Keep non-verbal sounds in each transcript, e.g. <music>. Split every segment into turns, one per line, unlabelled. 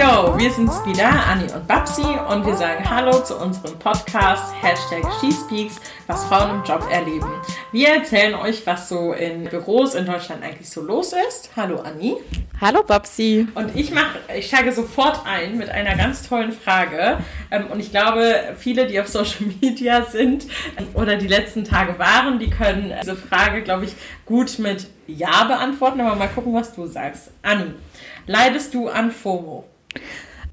Yo, wir sind's wieder, Anni und Babsi, und wir sagen Hallo zu unserem Podcast Hashtag SheSpeaks, was Frauen im Job erleben. Wir erzählen euch, was so in Büros in Deutschland eigentlich so los ist. Hallo Anni.
Hallo Babsi.
Und ich mache, ich steige sofort ein mit einer ganz tollen Frage. Ähm, und ich glaube, viele, die auf Social Media sind ähm, oder die letzten Tage waren, die können diese Frage, glaube ich, gut mit Ja beantworten. Aber mal gucken, was du sagst. Anni, leidest du an FOMO?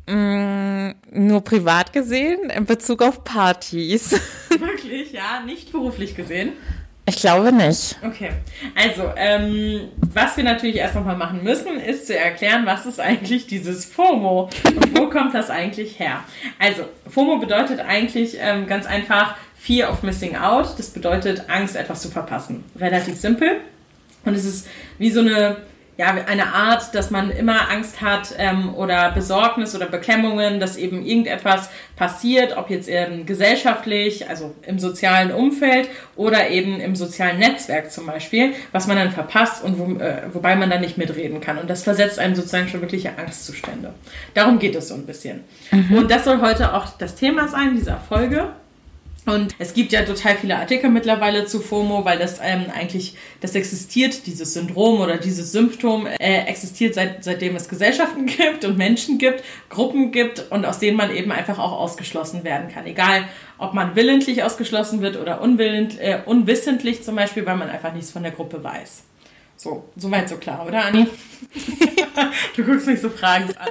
Mm, nur privat gesehen in Bezug auf Partys. <laughs>
Wirklich, ja, nicht beruflich gesehen.
Ich glaube nicht.
Okay, also ähm, was wir natürlich erst nochmal machen müssen, ist zu erklären, was ist eigentlich dieses FOMO und wo <laughs> kommt das eigentlich her. Also FOMO bedeutet eigentlich ähm, ganz einfach Fear of Missing Out. Das bedeutet Angst, etwas zu verpassen. Relativ simpel. Und es ist wie so eine ja, eine Art, dass man immer Angst hat ähm, oder Besorgnis oder Beklemmungen, dass eben irgendetwas passiert, ob jetzt eben gesellschaftlich, also im sozialen Umfeld oder eben im sozialen Netzwerk zum Beispiel, was man dann verpasst und wo, äh, wobei man dann nicht mitreden kann. Und das versetzt einem sozusagen schon wirkliche Angstzustände. Darum geht es so ein bisschen. Mhm. Und das soll heute auch das Thema sein dieser Folge. Und es gibt ja total viele Artikel mittlerweile zu FOMO, weil das ähm, eigentlich, das existiert, dieses Syndrom oder dieses Symptom äh, existiert seit, seitdem es Gesellschaften <laughs> gibt und Menschen gibt, Gruppen gibt und aus denen man eben einfach auch ausgeschlossen werden kann. Egal, ob man willentlich ausgeschlossen wird oder unwillend, äh, unwissentlich zum Beispiel, weil man einfach nichts von der Gruppe weiß. So, soweit so klar, oder Anni? <laughs> du guckst mich so fragend an.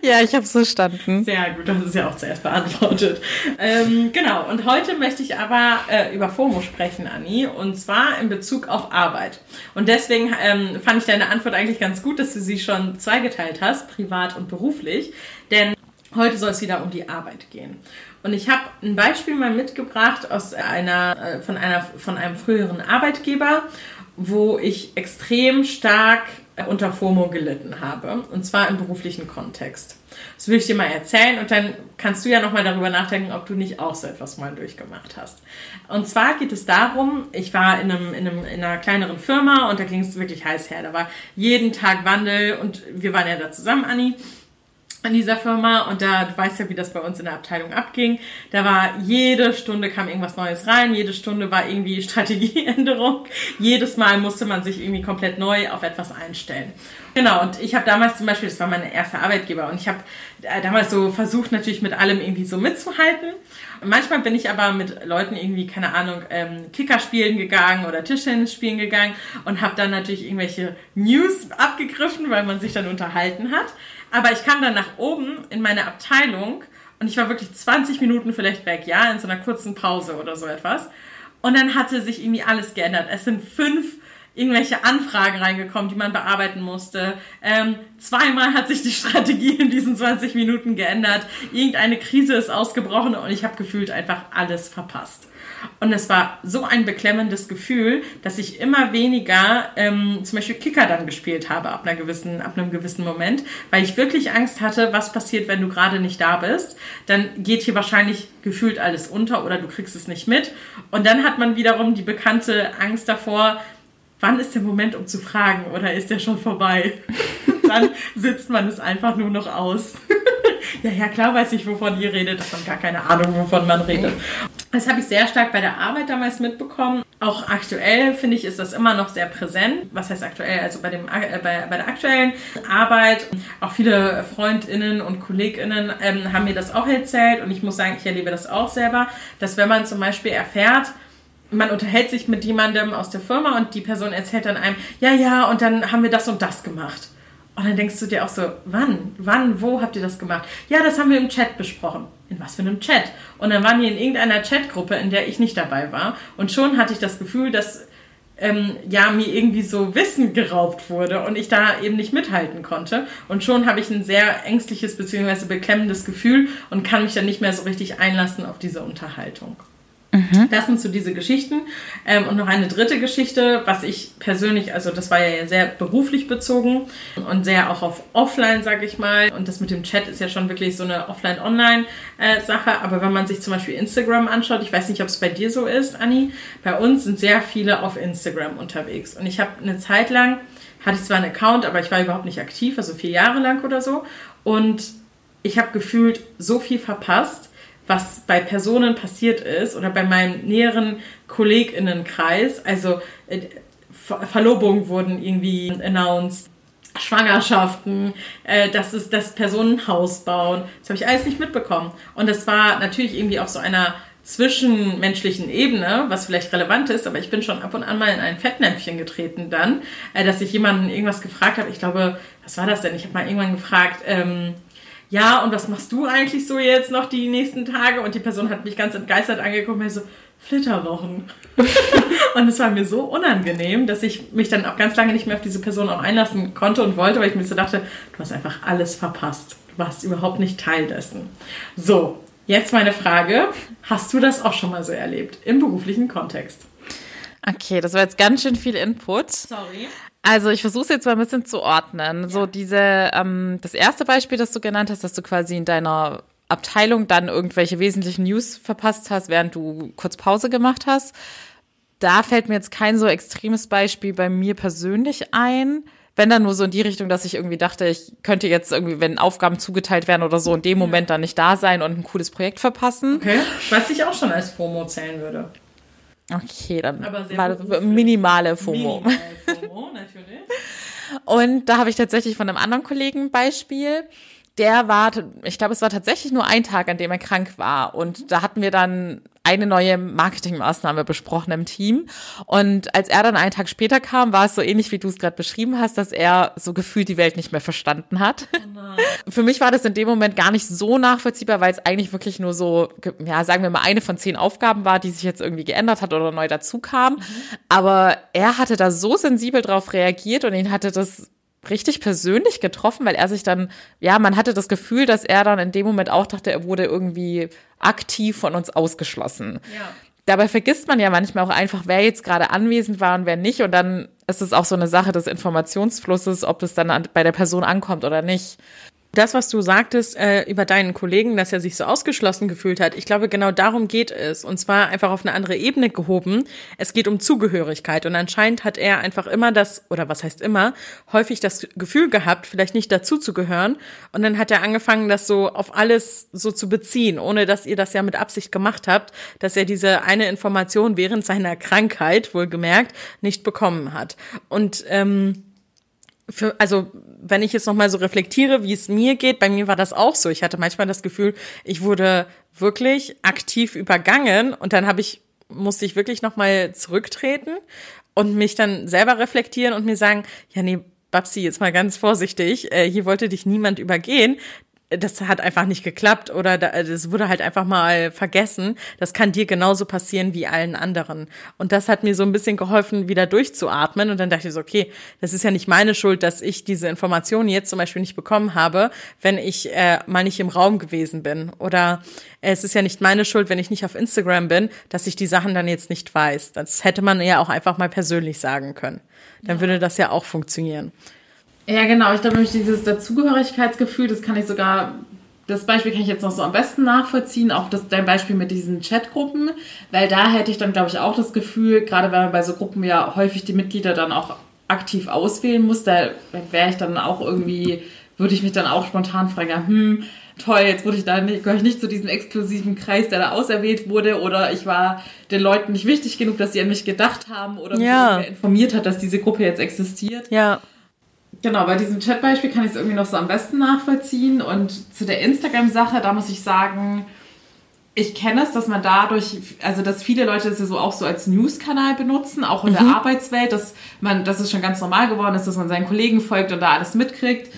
Ja, ich habe es verstanden.
Sehr gut, das ist ja auch zuerst beantwortet. Ähm, genau, und heute möchte ich aber äh, über FOMO sprechen, Anni, und zwar in Bezug auf Arbeit. Und deswegen ähm, fand ich deine Antwort eigentlich ganz gut, dass du sie schon zweigeteilt hast, privat und beruflich, denn heute soll es wieder um die Arbeit gehen. Und ich habe ein Beispiel mal mitgebracht aus einer, äh, von, einer, von einem früheren Arbeitgeber wo ich extrem stark unter FOMO gelitten habe. Und zwar im beruflichen Kontext. Das will ich dir mal erzählen und dann kannst du ja nochmal darüber nachdenken, ob du nicht auch so etwas mal durchgemacht hast. Und zwar geht es darum, ich war in, einem, in, einem, in einer kleineren Firma und da ging es wirklich heiß her. Da war jeden Tag Wandel und wir waren ja da zusammen, Anni an dieser Firma und da, du weißt ja, wie das bei uns in der Abteilung abging. Da war jede Stunde kam irgendwas Neues rein, jede Stunde war irgendwie <laughs> Strategieänderung. Jedes Mal musste man sich irgendwie komplett neu auf etwas einstellen. Genau, und ich habe damals zum Beispiel, das war mein erster Arbeitgeber und ich habe äh, damals so versucht, natürlich mit allem irgendwie so mitzuhalten. Und manchmal bin ich aber mit Leuten irgendwie, keine Ahnung, ähm, Kicker spielen gegangen oder Tischtennis spielen gegangen und habe dann natürlich irgendwelche News abgegriffen, weil man sich dann unterhalten hat. Aber ich kam dann nach oben in meine Abteilung und ich war wirklich 20 Minuten vielleicht weg, ja, in so einer kurzen Pause oder so etwas. Und dann hatte sich irgendwie alles geändert. Es sind fünf irgendwelche Anfragen reingekommen, die man bearbeiten musste. Ähm, zweimal hat sich die Strategie in diesen 20 Minuten geändert. Irgendeine Krise ist ausgebrochen und ich habe gefühlt einfach alles verpasst. Und es war so ein beklemmendes Gefühl, dass ich immer weniger ähm, zum Beispiel Kicker dann gespielt habe ab, einer gewissen, ab einem gewissen Moment, weil ich wirklich Angst hatte, was passiert, wenn du gerade nicht da bist. Dann geht hier wahrscheinlich gefühlt alles unter oder du kriegst es nicht mit. Und dann hat man wiederum die bekannte Angst davor, wann ist der Moment, um zu fragen oder ist der schon vorbei? <laughs> dann sitzt man es einfach nur noch aus. <laughs> ja, ja, klar weiß ich, wovon ihr redet, aber gar keine Ahnung, wovon man redet. Das habe ich sehr stark bei der Arbeit damals mitbekommen. Auch aktuell finde ich, ist das immer noch sehr präsent. Was heißt aktuell? Also bei, dem, äh, bei, bei der aktuellen Arbeit. Auch viele FreundInnen und KollegInnen ähm, haben mir das auch erzählt und ich muss sagen, ich erlebe das auch selber, dass wenn man zum Beispiel erfährt, man unterhält sich mit jemandem aus der Firma und die Person erzählt dann einem, ja, ja, und dann haben wir das und das gemacht. Und dann denkst du dir auch so, wann, wann, wo habt ihr das gemacht? Ja, das haben wir im Chat besprochen. In was für einem Chat? Und dann waren die in irgendeiner Chatgruppe, in der ich nicht dabei war. Und schon hatte ich das Gefühl, dass ähm, ja mir irgendwie so Wissen geraubt wurde und ich da eben nicht mithalten konnte. Und schon habe ich ein sehr ängstliches bzw. beklemmendes Gefühl und kann mich dann nicht mehr so richtig einlassen auf diese Unterhaltung. Mhm. Das sind so diese Geschichten. Ähm, und noch eine dritte Geschichte, was ich persönlich, also das war ja sehr beruflich bezogen und sehr auch auf Offline, sage ich mal. Und das mit dem Chat ist ja schon wirklich so eine Offline-Online-Sache. Aber wenn man sich zum Beispiel Instagram anschaut, ich weiß nicht, ob es bei dir so ist, Anni, bei uns sind sehr viele auf Instagram unterwegs. Und ich habe eine Zeit lang, hatte ich zwar einen Account, aber ich war überhaupt nicht aktiv, also vier Jahre lang oder so. Und ich habe gefühlt so viel verpasst, was bei Personen passiert ist oder bei meinem näheren KollegInnenkreis. Also äh, Verlobungen wurden irgendwie announced. Schwangerschaften, äh, dass es, dass Personen ein Haus bauen. Das habe ich alles nicht mitbekommen. Und das war natürlich irgendwie auf so einer zwischenmenschlichen Ebene, was vielleicht relevant ist, aber ich bin schon ab und an mal in ein Fettnäpfchen getreten dann, äh, dass ich jemanden irgendwas gefragt habe. Ich glaube, was war das denn? Ich habe mal irgendwann gefragt, ähm, ja, und was machst du eigentlich so jetzt noch die nächsten Tage? Und die Person hat mich ganz entgeistert angeguckt und so, Flitterwochen. <laughs> und es war mir so unangenehm, dass ich mich dann auch ganz lange nicht mehr auf diese Person auch einlassen konnte und wollte, weil ich mir so dachte, du hast einfach alles verpasst. Du warst überhaupt nicht Teil dessen. So, jetzt meine Frage. Hast du das auch schon mal so erlebt im beruflichen Kontext?
Okay, das war jetzt ganz schön viel Input.
Sorry.
Also ich versuche es jetzt mal ein bisschen zu ordnen. Ja. So diese, ähm, das erste Beispiel, das du genannt hast, dass du quasi in deiner Abteilung dann irgendwelche wesentlichen News verpasst hast, während du kurz Pause gemacht hast. Da fällt mir jetzt kein so extremes Beispiel bei mir persönlich ein. Wenn dann nur so in die Richtung, dass ich irgendwie dachte, ich könnte jetzt irgendwie, wenn Aufgaben zugeteilt werden oder so, in dem Moment dann nicht da sein und ein cooles Projekt verpassen.
Okay, was ich auch schon als FOMO zählen würde.
Okay, dann war das minimale FOMO. Minimale <laughs> FOMO, natürlich. Und da habe ich tatsächlich von einem anderen Kollegen ein Beispiel. Der war, ich glaube, es war tatsächlich nur ein Tag, an dem er krank war. Und da hatten wir dann eine neue Marketingmaßnahme besprochen im Team. Und als er dann einen Tag später kam, war es so ähnlich, wie du es gerade beschrieben hast, dass er so gefühlt die Welt nicht mehr verstanden hat. Oh <laughs> Für mich war das in dem Moment gar nicht so nachvollziehbar, weil es eigentlich wirklich nur so, ja, sagen wir mal, eine von zehn Aufgaben war, die sich jetzt irgendwie geändert hat oder neu dazu kam. Mhm. Aber er hatte da so sensibel drauf reagiert und ihn hatte das richtig persönlich getroffen, weil er sich dann, ja, man hatte das Gefühl, dass er dann in dem Moment auch dachte, er wurde irgendwie aktiv von uns ausgeschlossen. Ja. Dabei vergisst man ja manchmal auch einfach, wer jetzt gerade anwesend war und wer nicht. Und dann ist es auch so eine Sache des Informationsflusses, ob es dann bei der Person ankommt oder nicht.
Das, was du sagtest äh, über deinen Kollegen, dass er sich so ausgeschlossen gefühlt hat, ich glaube, genau darum geht es. Und zwar einfach auf eine andere Ebene gehoben. Es geht um Zugehörigkeit. Und anscheinend hat er einfach immer das, oder was heißt immer, häufig das Gefühl gehabt, vielleicht nicht dazu zu gehören. Und dann hat er angefangen, das so auf alles so zu beziehen, ohne dass ihr das ja mit Absicht gemacht habt, dass er diese eine Information während seiner Krankheit, wohlgemerkt, nicht bekommen hat. Und ähm, für, also wenn ich jetzt noch mal so reflektiere, wie es mir geht, bei mir war das auch so. Ich hatte manchmal das Gefühl, ich wurde wirklich aktiv übergangen und dann habe ich musste ich wirklich noch mal zurücktreten und mich dann selber reflektieren und mir sagen, ja nee, Babsi, jetzt mal ganz vorsichtig, äh, hier wollte dich niemand übergehen das hat einfach nicht geklappt oder das wurde halt einfach mal vergessen. Das kann dir genauso passieren wie allen anderen. Und das hat mir so ein bisschen geholfen, wieder durchzuatmen. Und dann dachte ich so, okay, das ist ja nicht meine Schuld, dass ich diese Informationen jetzt zum Beispiel nicht bekommen habe, wenn ich äh, mal nicht im Raum gewesen bin. Oder äh, es ist ja nicht meine Schuld, wenn ich nicht auf Instagram bin, dass ich die Sachen dann jetzt nicht weiß. Das hätte man ja auch einfach mal persönlich sagen können. Dann würde das ja auch funktionieren.
Ja, genau. Ich glaube nämlich dieses Dazugehörigkeitsgefühl, das kann ich sogar, das Beispiel kann ich jetzt noch so am besten nachvollziehen, auch das, dein Beispiel mit diesen Chatgruppen, weil da hätte ich dann, glaube ich, auch das Gefühl, gerade weil man bei so Gruppen ja häufig die Mitglieder dann auch aktiv auswählen muss, da wäre ich dann auch irgendwie, würde ich mich dann auch spontan fragen, ja, hm, toll, jetzt wurde ich da nicht, gehöre ich nicht zu diesem exklusiven Kreis, der da auserwählt wurde, oder ich war den Leuten nicht wichtig genug, dass sie an mich gedacht haben oder ja. mich informiert hat, dass diese Gruppe jetzt existiert.
Ja.
Genau, bei diesem Chatbeispiel kann ich es irgendwie noch so am besten nachvollziehen. Und zu der Instagram-Sache, da muss ich sagen, ich kenne es, dass man dadurch, also dass viele Leute das ja so auch so als News-Kanal benutzen, auch in mhm. der Arbeitswelt, dass man, dass es schon ganz normal geworden ist, dass man seinen Kollegen folgt und da alles mitkriegt.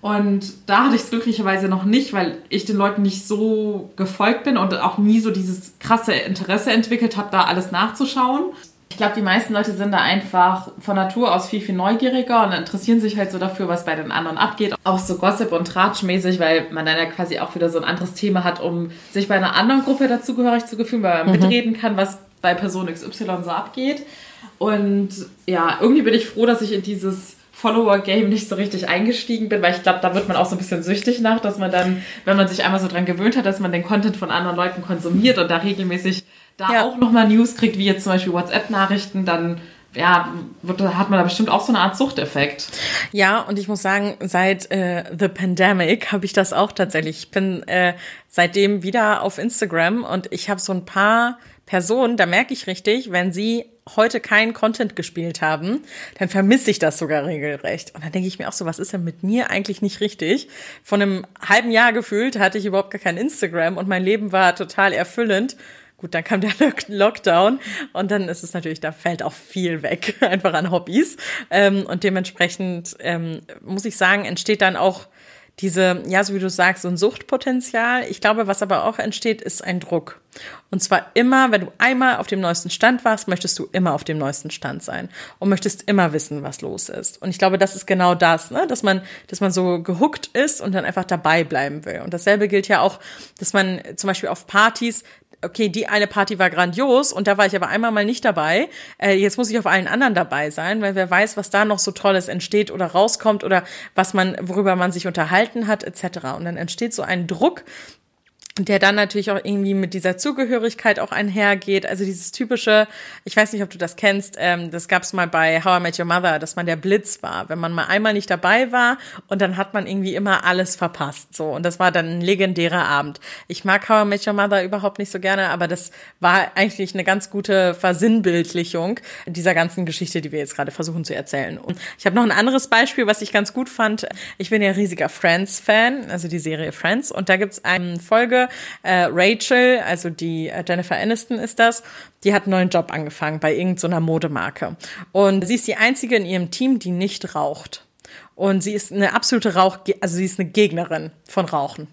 Und da hatte ich es glücklicherweise noch nicht, weil ich den Leuten nicht so gefolgt bin und auch nie so dieses krasse Interesse entwickelt habe, da alles nachzuschauen. Ich glaube, die meisten Leute sind da einfach von Natur aus viel, viel neugieriger und interessieren sich halt so dafür, was bei den anderen abgeht. Auch so Gossip- und Tratschmäßig, weil man dann ja quasi auch wieder so ein anderes Thema hat, um sich bei einer anderen Gruppe dazugehörig zu fühlen, weil man mhm. mitreden kann, was bei Person XY so abgeht. Und ja, irgendwie bin ich froh, dass ich in dieses Follower-Game nicht so richtig eingestiegen bin, weil ich glaube, da wird man auch so ein bisschen süchtig nach, dass man dann, wenn man sich einmal so dran gewöhnt hat, dass man den Content von anderen Leuten konsumiert und da regelmäßig da ja. auch nochmal News kriegt, wie jetzt zum Beispiel WhatsApp-Nachrichten, dann ja, hat man da bestimmt auch so eine Art Suchteffekt.
Ja, und ich muss sagen, seit äh, The Pandemic habe ich das auch tatsächlich. Ich bin äh, seitdem wieder auf Instagram und ich habe so ein paar Personen, da merke ich richtig, wenn sie heute keinen Content gespielt haben, dann vermisse ich das sogar regelrecht. Und dann denke ich mir auch so, was ist denn mit mir eigentlich nicht richtig? Von einem halben Jahr gefühlt hatte ich überhaupt gar kein Instagram und mein Leben war total erfüllend. Gut, dann kam der Lockdown und dann ist es natürlich, da fällt auch viel weg, <laughs> einfach an Hobbys. Ähm, und dementsprechend ähm, muss ich sagen, entsteht dann auch diese, ja, so wie du sagst, so ein Suchtpotenzial. Ich glaube, was aber auch entsteht, ist ein Druck. Und zwar immer, wenn du einmal auf dem neuesten Stand warst, möchtest du immer auf dem neuesten Stand sein und möchtest immer wissen, was los ist. Und ich glaube, das ist genau das, ne? dass man, dass man so gehuckt ist und dann einfach dabei bleiben will. Und dasselbe gilt ja auch, dass man zum Beispiel auf Partys okay, die eine Party war grandios und da war ich aber einmal mal nicht dabei. Äh, jetzt muss ich auf allen anderen dabei sein, weil wer weiß, was da noch so Tolles entsteht oder rauskommt oder was man, worüber man sich unterhalten hat, etc. Und dann entsteht so ein Druck, der dann natürlich auch irgendwie mit dieser Zugehörigkeit auch einhergeht. Also dieses typische, ich weiß nicht, ob du das kennst, ähm, das gab es mal bei How I Met Your Mother, dass man der Blitz war, wenn man mal einmal nicht dabei war und dann hat man irgendwie immer alles verpasst. So und das war dann ein legendärer Abend. Ich mag How I Met Your Mother überhaupt nicht so gerne, aber das war eigentlich eine ganz gute Versinnbildlichung dieser ganzen Geschichte, die wir jetzt gerade versuchen zu erzählen. Und ich habe noch ein anderes Beispiel, was ich ganz gut fand. Ich bin ja riesiger Friends-Fan, also die Serie Friends, und da gibt's eine Folge äh, Rachel, also die äh, Jennifer Aniston ist das, die hat einen neuen Job angefangen bei irgendeiner Modemarke. Und sie ist die einzige in ihrem Team, die nicht raucht. Und sie ist eine absolute Rauch, also sie ist eine Gegnerin von Rauchen.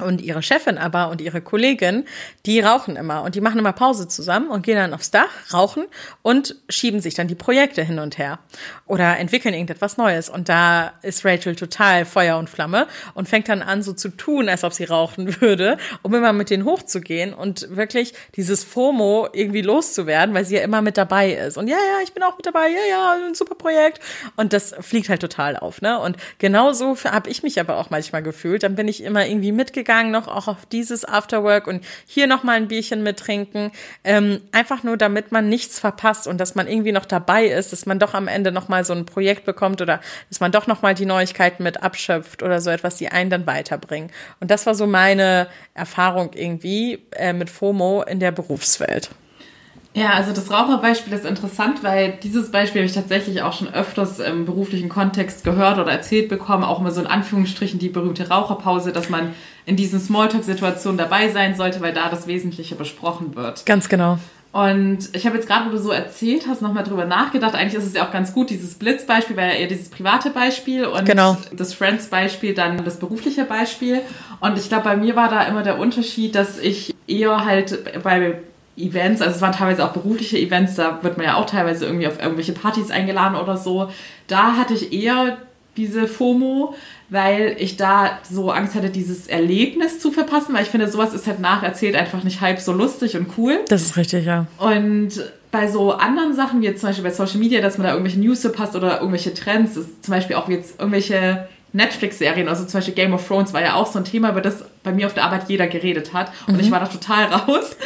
Und ihre Chefin aber und ihre Kollegin, die rauchen immer und die machen immer Pause zusammen und gehen dann aufs Dach, rauchen und schieben sich dann die Projekte hin und her oder entwickeln irgendetwas Neues. Und da ist Rachel total Feuer und Flamme und fängt dann an, so zu tun, als ob sie rauchen <laughs> würde, um immer mit denen hochzugehen und wirklich dieses FOMO irgendwie loszuwerden, weil sie ja immer mit dabei ist. Und ja, ja, ich bin auch mit dabei, ja, ja, ein super Projekt. Und das fliegt halt total auf, ne? Und genauso habe ich mich aber auch manchmal gefühlt. Dann bin ich immer irgendwie mitgegangen gegangen, noch auch auf dieses Afterwork und hier noch mal ein Bierchen mittrinken. Ähm, einfach nur, damit man nichts verpasst und dass man irgendwie noch dabei ist, dass man doch am Ende noch mal so ein Projekt bekommt oder dass man doch noch mal die Neuigkeiten mit abschöpft oder so etwas, die einen dann weiterbringen. Und das war so meine Erfahrung irgendwie äh, mit FOMO in der Berufswelt.
Ja, also das Raucherbeispiel ist interessant, weil dieses Beispiel habe ich tatsächlich auch schon öfters im beruflichen Kontext gehört oder erzählt bekommen, auch immer so in Anführungsstrichen die berühmte Raucherpause, dass man in diesen Smalltalk-Situationen dabei sein sollte, weil da das Wesentliche besprochen wird.
Ganz genau.
Und ich habe jetzt gerade, wo du so erzählt hast, nochmal drüber nachgedacht. Eigentlich ist es ja auch ganz gut, dieses Blitzbeispiel war ja eher dieses private Beispiel und
genau.
das Friends-Beispiel dann das berufliche Beispiel. Und ich glaube, bei mir war da immer der Unterschied, dass ich eher halt bei Events, also es waren teilweise auch berufliche Events, da wird man ja auch teilweise irgendwie auf irgendwelche Partys eingeladen oder so. Da hatte ich eher diese FOMO, weil ich da so Angst hatte, dieses Erlebnis zu verpassen, weil ich finde, sowas ist halt nacherzählt einfach nicht halb so lustig und cool.
Das ist richtig, ja.
Und bei so anderen Sachen, wie jetzt zum Beispiel bei Social Media, dass man da irgendwelche News verpasst oder irgendwelche Trends, ist zum Beispiel auch jetzt irgendwelche Netflix-Serien, also zum Beispiel Game of Thrones war ja auch so ein Thema, über das bei mir auf der Arbeit jeder geredet hat und mhm. ich war da total <laughs> raus.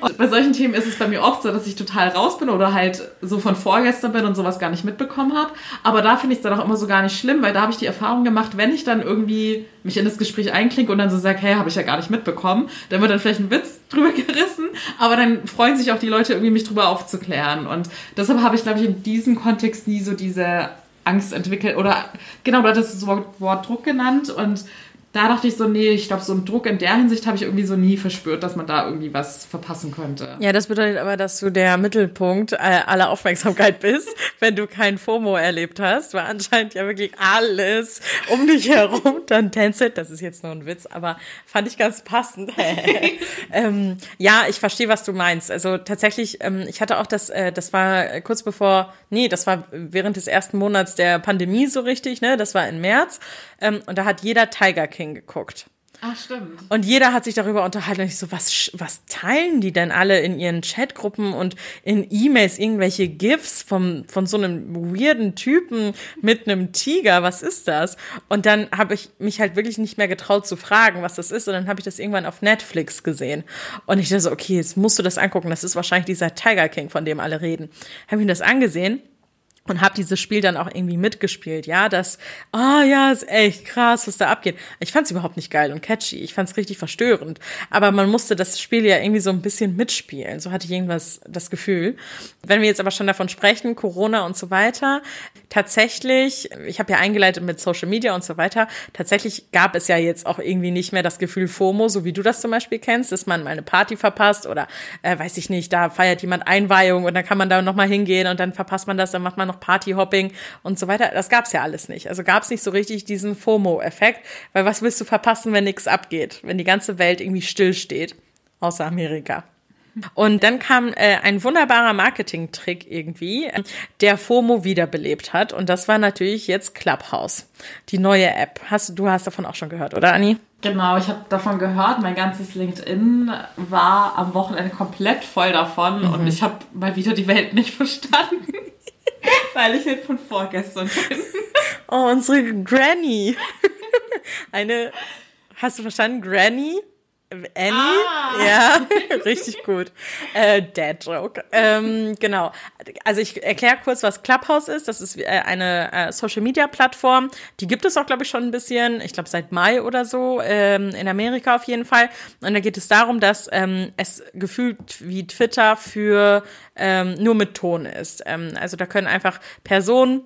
Und <laughs> bei solchen Themen ist es bei mir oft so, dass ich total raus bin oder halt so von vorgestern bin und sowas gar nicht mitbekommen habe. Aber da finde ich es dann auch immer so gar nicht schlimm, weil da habe ich die Erfahrung gemacht, wenn ich dann irgendwie mich in das Gespräch einklinke und dann so sage, hey, habe ich ja gar nicht mitbekommen, dann wird dann vielleicht ein Witz <laughs> drüber gerissen, aber dann freuen sich auch die Leute irgendwie, mich drüber aufzuklären. Und deshalb habe ich, glaube ich, in diesem Kontext nie so diese Angst entwickelt oder genau, du hattest das Wort, Wort Druck genannt und da dachte ich so, nee, ich glaube, so einen Druck in der Hinsicht habe ich irgendwie so nie verspürt, dass man da irgendwie was verpassen könnte.
Ja, das bedeutet aber, dass du der Mittelpunkt aller Aufmerksamkeit bist, <laughs> wenn du kein FOMO erlebt hast, weil anscheinend ja wirklich alles um dich <laughs> herum dann tänzelt. Das ist jetzt nur ein Witz, aber fand ich ganz passend. <laughs> ähm, ja, ich verstehe, was du meinst. Also tatsächlich, ähm, ich hatte auch das, äh, das war kurz bevor, nee, das war während des ersten Monats der Pandemie so richtig, ne? Das war im März. Ähm, und da hat jeder Tiger King geguckt.
Ach, stimmt.
Und jeder hat sich darüber unterhalten. Und ich so, was, was teilen die denn alle in ihren Chatgruppen und in E-Mails irgendwelche GIFs vom, von so einem weirden Typen mit einem Tiger? Was ist das? Und dann habe ich mich halt wirklich nicht mehr getraut zu fragen, was das ist. Und dann habe ich das irgendwann auf Netflix gesehen. Und ich dachte so, okay, jetzt musst du das angucken. Das ist wahrscheinlich dieser Tiger King, von dem alle reden. Habe ich mir das angesehen und habe dieses Spiel dann auch irgendwie mitgespielt, ja, das, ah oh ja, ist echt krass, was da abgeht. Ich fand es überhaupt nicht geil und catchy, ich fand es richtig verstörend, aber man musste das Spiel ja irgendwie so ein bisschen mitspielen, so hatte ich irgendwas das Gefühl. Wenn wir jetzt aber schon davon sprechen, Corona und so weiter, tatsächlich, ich habe ja eingeleitet mit Social Media und so weiter, tatsächlich gab es ja jetzt auch irgendwie nicht mehr das Gefühl FOMO, so wie du das zum Beispiel kennst, dass man mal eine Party verpasst oder äh, weiß ich nicht, da feiert jemand Einweihung und dann kann man da nochmal hingehen und dann verpasst man das, dann macht man noch noch Partyhopping und so weiter. Das gab's ja alles nicht. Also gab's nicht so richtig diesen FOMO-Effekt, weil was willst du verpassen, wenn nichts abgeht, wenn die ganze Welt irgendwie stillsteht, außer Amerika. Und dann kam äh, ein wunderbarer Marketing-Trick irgendwie, der FOMO wiederbelebt hat. Und das war natürlich jetzt Clubhouse, die neue App. Hast, du hast davon auch schon gehört, oder Anni?
Genau, ich habe davon gehört. Mein ganzes LinkedIn war am Wochenende komplett voll davon mhm. und ich habe mal wieder die Welt nicht verstanden. <laughs> Weil ich halt von vorgestern bin.
Oh, unsere Granny. <laughs> Eine, hast du verstanden? Granny? Annie? Ah. Ja, <laughs> richtig gut. Äh, Dad Joke. Ähm, genau. Also ich erkläre kurz, was Clubhouse ist. Das ist äh, eine äh, Social Media Plattform. Die gibt es auch, glaube ich, schon ein bisschen. Ich glaube seit Mai oder so ähm, in Amerika auf jeden Fall. Und da geht es darum, dass ähm, es gefühlt wie Twitter für ähm, nur mit Ton ist. Ähm, also da können einfach Personen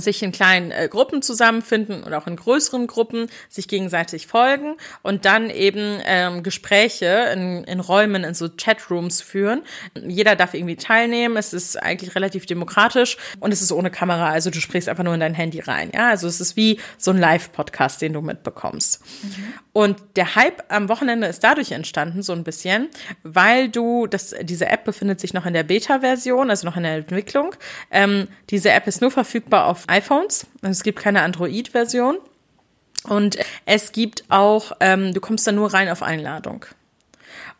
sich in kleinen äh, Gruppen zusammenfinden oder auch in größeren Gruppen, sich gegenseitig folgen und dann eben ähm, Gespräche in, in Räumen, in so Chatrooms führen. Jeder darf irgendwie teilnehmen. Es ist eigentlich relativ demokratisch und es ist ohne Kamera. Also du sprichst einfach nur in dein Handy rein. Ja, also es ist wie so ein Live-Podcast, den du mitbekommst. Mhm. Und der Hype am Wochenende ist dadurch entstanden, so ein bisschen, weil du, das, diese App befindet sich noch in der Beta-Version, also noch in der Entwicklung. Ähm, diese App ist nur verfügbar auf iPhones. Also es gibt keine Android-Version. Und es gibt auch, ähm, du kommst da nur rein auf Einladung.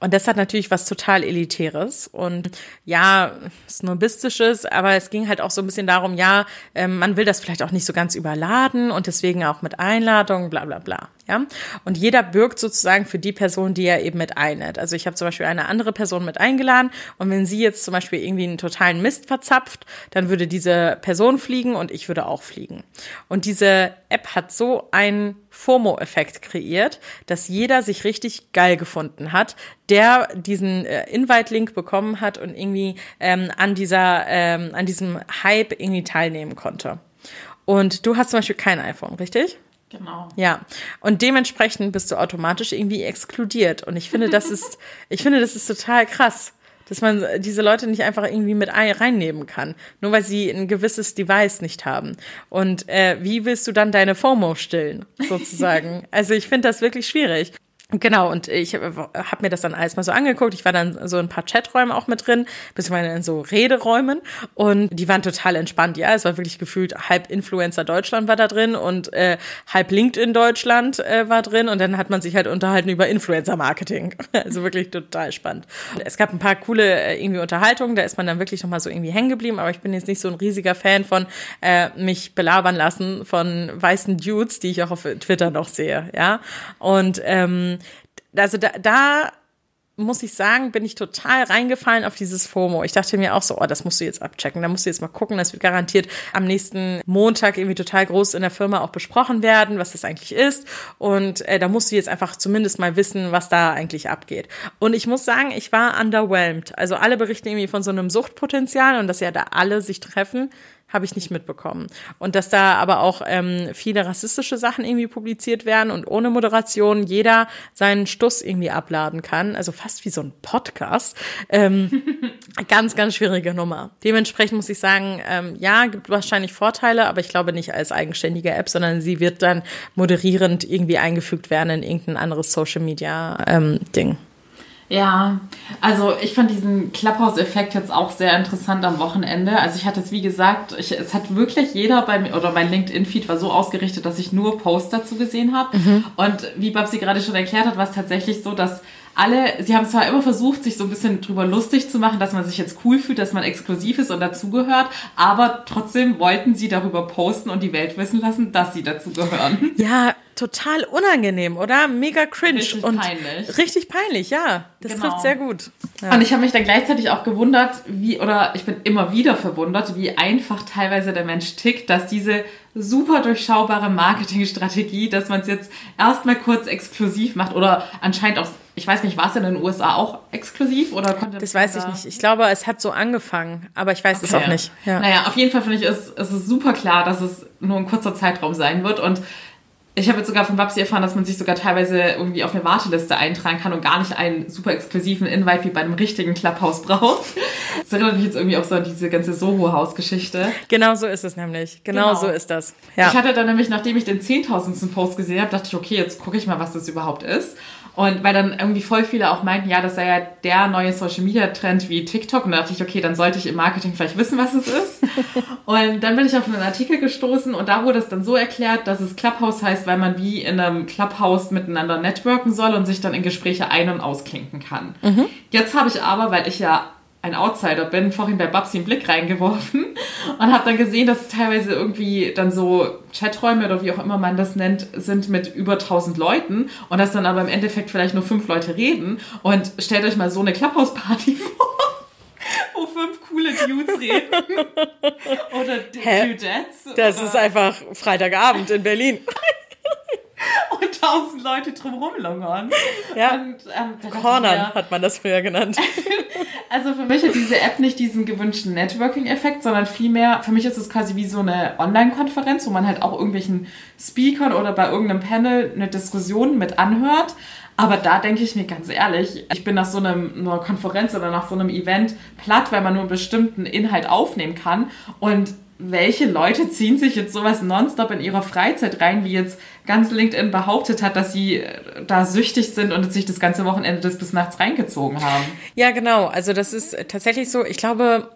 Und das hat natürlich was total Elitäres und ja, Snobistisches, aber es ging halt auch so ein bisschen darum, ja, ähm, man will das vielleicht auch nicht so ganz überladen und deswegen auch mit Einladung, bla bla bla. Ja, und jeder bürgt sozusagen für die Person, die er eben mit einlädt. Also ich habe zum Beispiel eine andere Person mit eingeladen und wenn sie jetzt zum Beispiel irgendwie einen totalen Mist verzapft, dann würde diese Person fliegen und ich würde auch fliegen. Und diese App hat so einen FOMO-Effekt kreiert, dass jeder sich richtig geil gefunden hat, der diesen äh, Invite-Link bekommen hat und irgendwie ähm, an dieser, ähm, an diesem Hype irgendwie teilnehmen konnte. Und du hast zum Beispiel kein iPhone, richtig?
Genau.
Ja. Und dementsprechend bist du automatisch irgendwie exkludiert. Und ich finde, das ist, <laughs> ich finde, das ist total krass, dass man diese Leute nicht einfach irgendwie mit reinnehmen kann, nur weil sie ein gewisses Device nicht haben. Und äh, wie willst du dann deine FOMO stillen, sozusagen? <laughs> also ich finde das wirklich schwierig. Genau, und ich habe mir das dann alles mal so angeguckt. Ich war dann so ein paar Chaträume auch mit drin, beziehungsweise in so Rederäumen. Und die waren total entspannt. Ja, es war wirklich gefühlt halb Influencer Deutschland war da drin und äh, halb LinkedIn Deutschland äh, war drin. Und dann hat man sich halt unterhalten über Influencer Marketing. <laughs> Also wirklich total spannend. Und es gab ein paar coole äh, irgendwie Unterhaltungen. Da ist man dann wirklich nochmal so irgendwie hängen geblieben. Aber ich bin jetzt nicht so ein riesiger Fan von äh, mich belabern lassen von weißen Dudes, die ich auch auf Twitter noch sehe. Ja, und ähm, also da, da muss ich sagen, bin ich total reingefallen auf dieses FOMO. Ich dachte mir auch so, oh, das musst du jetzt abchecken. Da musst du jetzt mal gucken. Das wird garantiert am nächsten Montag irgendwie total groß in der Firma auch besprochen werden, was das eigentlich ist. Und äh, da musst du jetzt einfach zumindest mal wissen, was da eigentlich abgeht. Und ich muss sagen, ich war underwhelmed. Also alle berichten irgendwie von so einem Suchtpotenzial und dass ja da alle sich treffen habe ich nicht mitbekommen. Und dass da aber auch ähm, viele rassistische Sachen irgendwie publiziert werden und ohne Moderation jeder seinen Stuss irgendwie abladen kann. Also fast wie so ein Podcast. Ähm, <laughs> ganz, ganz schwierige Nummer. Dementsprechend muss ich sagen, ähm, ja, gibt wahrscheinlich Vorteile, aber ich glaube nicht als eigenständige App, sondern sie wird dann moderierend irgendwie eingefügt werden in irgendein anderes Social Media ähm, Ding.
Ja, also ich fand diesen Clubhouse-Effekt jetzt auch sehr interessant am Wochenende. Also ich hatte es, wie gesagt, ich, es hat wirklich jeder bei mir, oder mein LinkedIn-Feed war so ausgerichtet, dass ich nur Posts dazu gesehen habe. Mhm. Und wie Babsi gerade schon erklärt hat, war es tatsächlich so, dass alle, sie haben zwar immer versucht, sich so ein bisschen drüber lustig zu machen, dass man sich jetzt cool fühlt, dass man exklusiv ist und dazugehört, aber trotzdem wollten sie darüber posten und die Welt wissen lassen, dass sie dazugehören.
Ja, total unangenehm, oder? Mega cringe. Richtig und peinlich. Richtig peinlich, ja. Das genau. trifft sehr gut.
Ja. Und ich habe mich dann gleichzeitig auch gewundert, wie, oder ich bin immer wieder verwundert, wie einfach teilweise der Mensch tickt, dass diese super durchschaubare Marketingstrategie, dass man es jetzt erstmal kurz exklusiv macht oder anscheinend auch ich weiß nicht, war es in den USA auch exklusiv oder konnte
Das weiß ich nicht. Ich glaube, es hat so angefangen, aber ich weiß okay. es auch nicht.
Ja. Naja, auf jeden Fall finde ich, es, es ist super klar, dass es nur ein kurzer Zeitraum sein wird und ich habe jetzt sogar von Babsi erfahren, dass man sich sogar teilweise irgendwie auf eine Warteliste eintragen kann und gar nicht einen super exklusiven Invite wie bei einem richtigen Clubhouse braucht. Das erinnert mich jetzt irgendwie auch so an diese ganze Soho-Haus-Geschichte.
Genau so ist es nämlich. Genau, genau. so ist das.
Ja. Ich hatte dann nämlich, nachdem ich den 10.000. Post gesehen habe, dachte ich, okay, jetzt gucke ich mal, was das überhaupt ist. Und weil dann irgendwie voll viele auch meinten, ja, das sei ja der neue Social Media Trend wie TikTok. Und da dachte ich, okay, dann sollte ich im Marketing vielleicht wissen, was es ist. <laughs> und dann bin ich auf einen Artikel gestoßen und da wurde es dann so erklärt, dass es Clubhouse heißt, weil man wie in einem Clubhouse miteinander networken soll und sich dann in Gespräche ein- und ausklinken kann. Mhm. Jetzt habe ich aber, weil ich ja ein Outsider bin, vorhin bei Babsi einen Blick reingeworfen <laughs> und habe dann gesehen, dass es teilweise irgendwie dann so Chaträume oder wie auch immer man das nennt, sind mit über 1000 Leuten und dass dann aber im Endeffekt vielleicht nur fünf Leute reden und stellt euch mal so eine Clubhouse-Party <laughs> vor. wo fünf coole Dudes reden.
Oder Dudettes. Das oder ist einfach Freitagabend in Berlin. <laughs> <laughs>
und tausend Leute drumherum lungern.
Ja. Und, ähm, Cornern mir, hat man das früher genannt. <laughs>
also für mich hat diese App nicht diesen gewünschten Networking-Effekt, sondern vielmehr, für mich ist es quasi wie so eine Online-Konferenz, wo man halt auch irgendwelchen Speakern oder bei irgendeinem Panel eine Diskussion mit anhört. Aber da denke ich mir ganz ehrlich, ich bin nach so einem, einer Konferenz oder nach so einem Event platt, weil man nur einen bestimmten Inhalt aufnehmen kann. Und welche Leute ziehen sich jetzt sowas nonstop in ihrer Freizeit rein, wie jetzt ganz LinkedIn behauptet hat, dass sie äh, da süchtig sind und sich das ganze Wochenende das bis nachts reingezogen haben.
Ja, genau. Also das ist tatsächlich so. Ich glaube,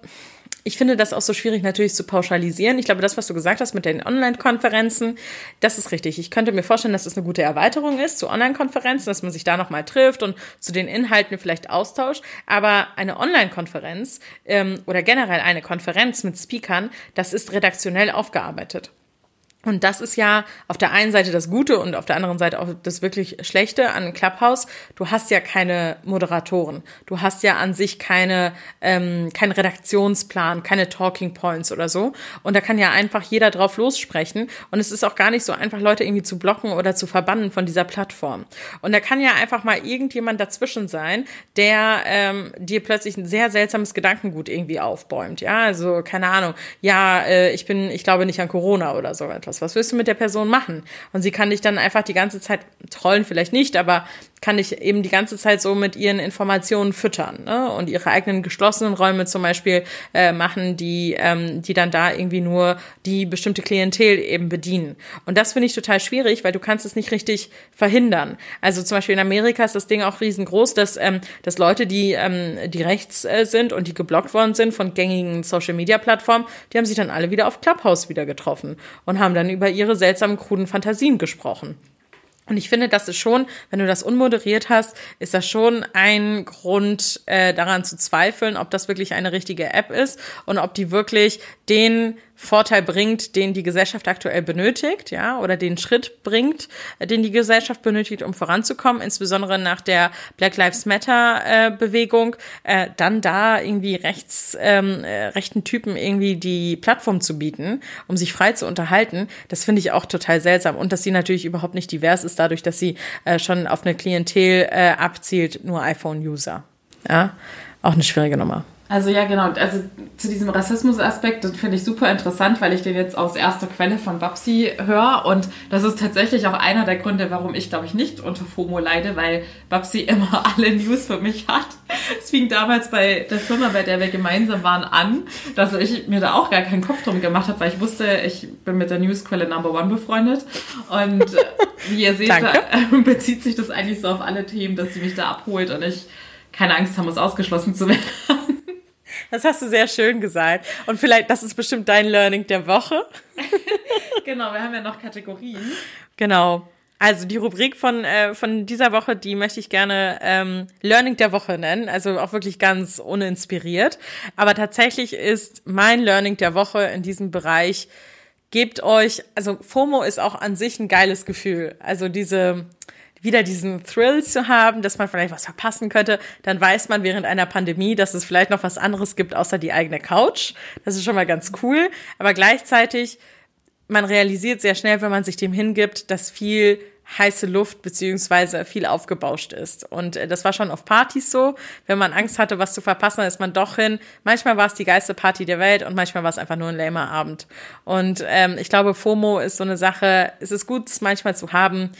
ich finde das auch so schwierig natürlich zu pauschalisieren. Ich glaube, das, was du gesagt hast mit den Online-Konferenzen, das ist richtig. Ich könnte mir vorstellen, dass das eine gute Erweiterung ist zu Online-Konferenzen, dass man sich da nochmal trifft und zu den Inhalten vielleicht austauscht. Aber eine Online-Konferenz ähm, oder generell eine Konferenz mit Speakern, das ist redaktionell aufgearbeitet. Und das ist ja auf der einen Seite das Gute und auf der anderen Seite auch das wirklich Schlechte an Clubhouse. Du hast ja keine Moderatoren. Du hast ja an sich keine, ähm, keinen Redaktionsplan, keine Talking Points oder so. Und da kann ja einfach jeder drauf lossprechen. Und es ist auch gar nicht so einfach, Leute irgendwie zu blocken oder zu verbannen von dieser Plattform. Und da kann ja einfach mal irgendjemand dazwischen sein, der ähm, dir plötzlich ein sehr seltsames Gedankengut irgendwie aufbäumt. Ja, also keine Ahnung. Ja, äh, ich bin, ich glaube nicht an Corona oder so etwas Was willst du mit der Person machen? Und sie kann dich dann einfach die ganze Zeit trollen, vielleicht nicht, aber kann dich eben die ganze Zeit so mit ihren Informationen füttern ne? und ihre eigenen geschlossenen Räume zum Beispiel äh, machen, die, ähm, die dann da irgendwie nur die bestimmte Klientel eben bedienen. Und das finde ich total schwierig, weil du kannst es nicht richtig verhindern. Also zum Beispiel in Amerika ist das Ding auch riesengroß, dass, ähm, dass Leute, die, ähm, die rechts äh, sind und die geblockt worden sind von gängigen Social-Media-Plattformen, die haben sich dann alle wieder auf Clubhouse wieder getroffen und haben dann über ihre seltsamen, kruden Fantasien gesprochen. Und ich finde, das ist schon, wenn du das unmoderiert hast, ist das schon ein Grund äh, daran zu zweifeln, ob das wirklich eine richtige App ist und ob die wirklich den Vorteil bringt, den die Gesellschaft aktuell benötigt, ja, oder den Schritt bringt, den die Gesellschaft benötigt, um voranzukommen, insbesondere nach der Black Lives Matter äh, Bewegung, äh, dann da irgendwie rechts ähm, äh, rechten Typen irgendwie die Plattform zu bieten, um sich frei zu unterhalten, das finde ich auch total seltsam. Und dass sie natürlich überhaupt nicht divers ist, dadurch, dass sie äh, schon auf eine Klientel äh, abzielt, nur iPhone-User, ja, auch eine schwierige Nummer.
Also ja, genau. Also zu diesem Rassismus-Aspekt, das finde ich super interessant, weil ich den jetzt aus erster Quelle von Babsi höre. Und das ist tatsächlich auch einer der Gründe, warum ich, glaube ich, nicht unter FOMO leide, weil Babsi <laughs> immer alle News für mich hat. Es fing damals bei der Firma, bei der wir gemeinsam waren, an, dass ich mir da auch gar keinen Kopf drum gemacht habe, weil ich wusste, ich bin mit der Newsquelle Number One befreundet. Und wie ihr seht, da, <laughs> bezieht sich das eigentlich so auf alle Themen, dass sie mich da abholt und ich keine Angst haben muss, ausgeschlossen zu werden.
Das hast du sehr schön gesagt. Und vielleicht, das ist bestimmt dein Learning der Woche. <laughs>
genau, wir haben ja noch Kategorien.
Genau. Also die Rubrik von, äh, von dieser Woche, die möchte ich gerne ähm, Learning der Woche nennen. Also auch wirklich ganz uninspiriert. Aber tatsächlich ist mein Learning der Woche in diesem Bereich, gebt euch, also FOMO ist auch an sich ein geiles Gefühl. Also diese, wieder diesen Thrill zu haben, dass man vielleicht was verpassen könnte, dann weiß man während einer Pandemie, dass es vielleicht noch was anderes gibt außer die eigene Couch. Das ist schon mal ganz cool. Aber gleichzeitig man realisiert sehr schnell, wenn man sich dem hingibt, dass viel heiße Luft beziehungsweise viel aufgebauscht ist. Und äh, das war schon auf Partys so. Wenn man Angst hatte, was zu verpassen, dann ist man doch hin. Manchmal war es die geilste Party der Welt und manchmal war es einfach nur ein lamer Abend. Und ähm, ich glaube, FOMO ist so eine Sache, es ist gut, es manchmal zu haben,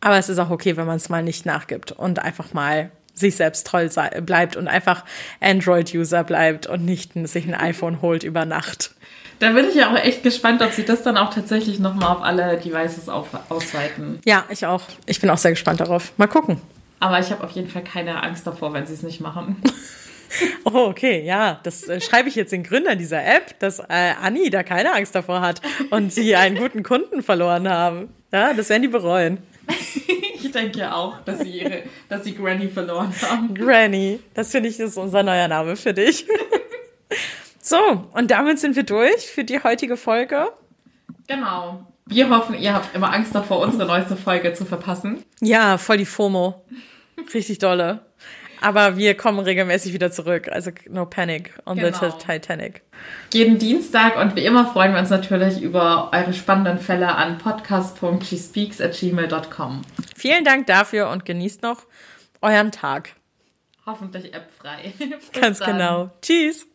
aber es ist auch okay, wenn man es mal nicht nachgibt und einfach mal sich selbst treu bleibt und einfach Android-User bleibt und nicht sich ein iPhone holt über Nacht.
Da bin ich ja auch echt gespannt, ob sie das dann auch tatsächlich nochmal auf alle Devices auf, ausweiten.
Ja, ich auch. Ich bin auch sehr gespannt darauf. Mal gucken.
Aber ich habe auf jeden Fall keine Angst davor, wenn sie es nicht machen. <laughs>
Oh, okay, ja, das äh, schreibe ich jetzt den Gründern dieser App, dass äh, Anni da keine Angst davor hat und sie einen guten Kunden verloren haben. Ja, das werden die bereuen. <laughs>
ich denke ja auch, dass sie ihre, dass sie Granny verloren haben.
Granny, das finde ich ist unser neuer Name für dich. <laughs> So, und damit sind wir durch für die heutige Folge.
Genau. Wir hoffen, ihr habt immer Angst davor, unsere neueste Folge zu verpassen.
Ja, voll die FOMO. Richtig dolle. Aber wir kommen regelmäßig wieder zurück. Also no panic on genau. the Titanic.
Jeden Dienstag und wie immer freuen wir uns natürlich über eure spannenden Fälle an podcast.shes@gmail.com.
Vielen Dank dafür und genießt noch euren Tag.
Hoffentlich appfrei. <laughs>
Ganz dann. genau. Tschüss.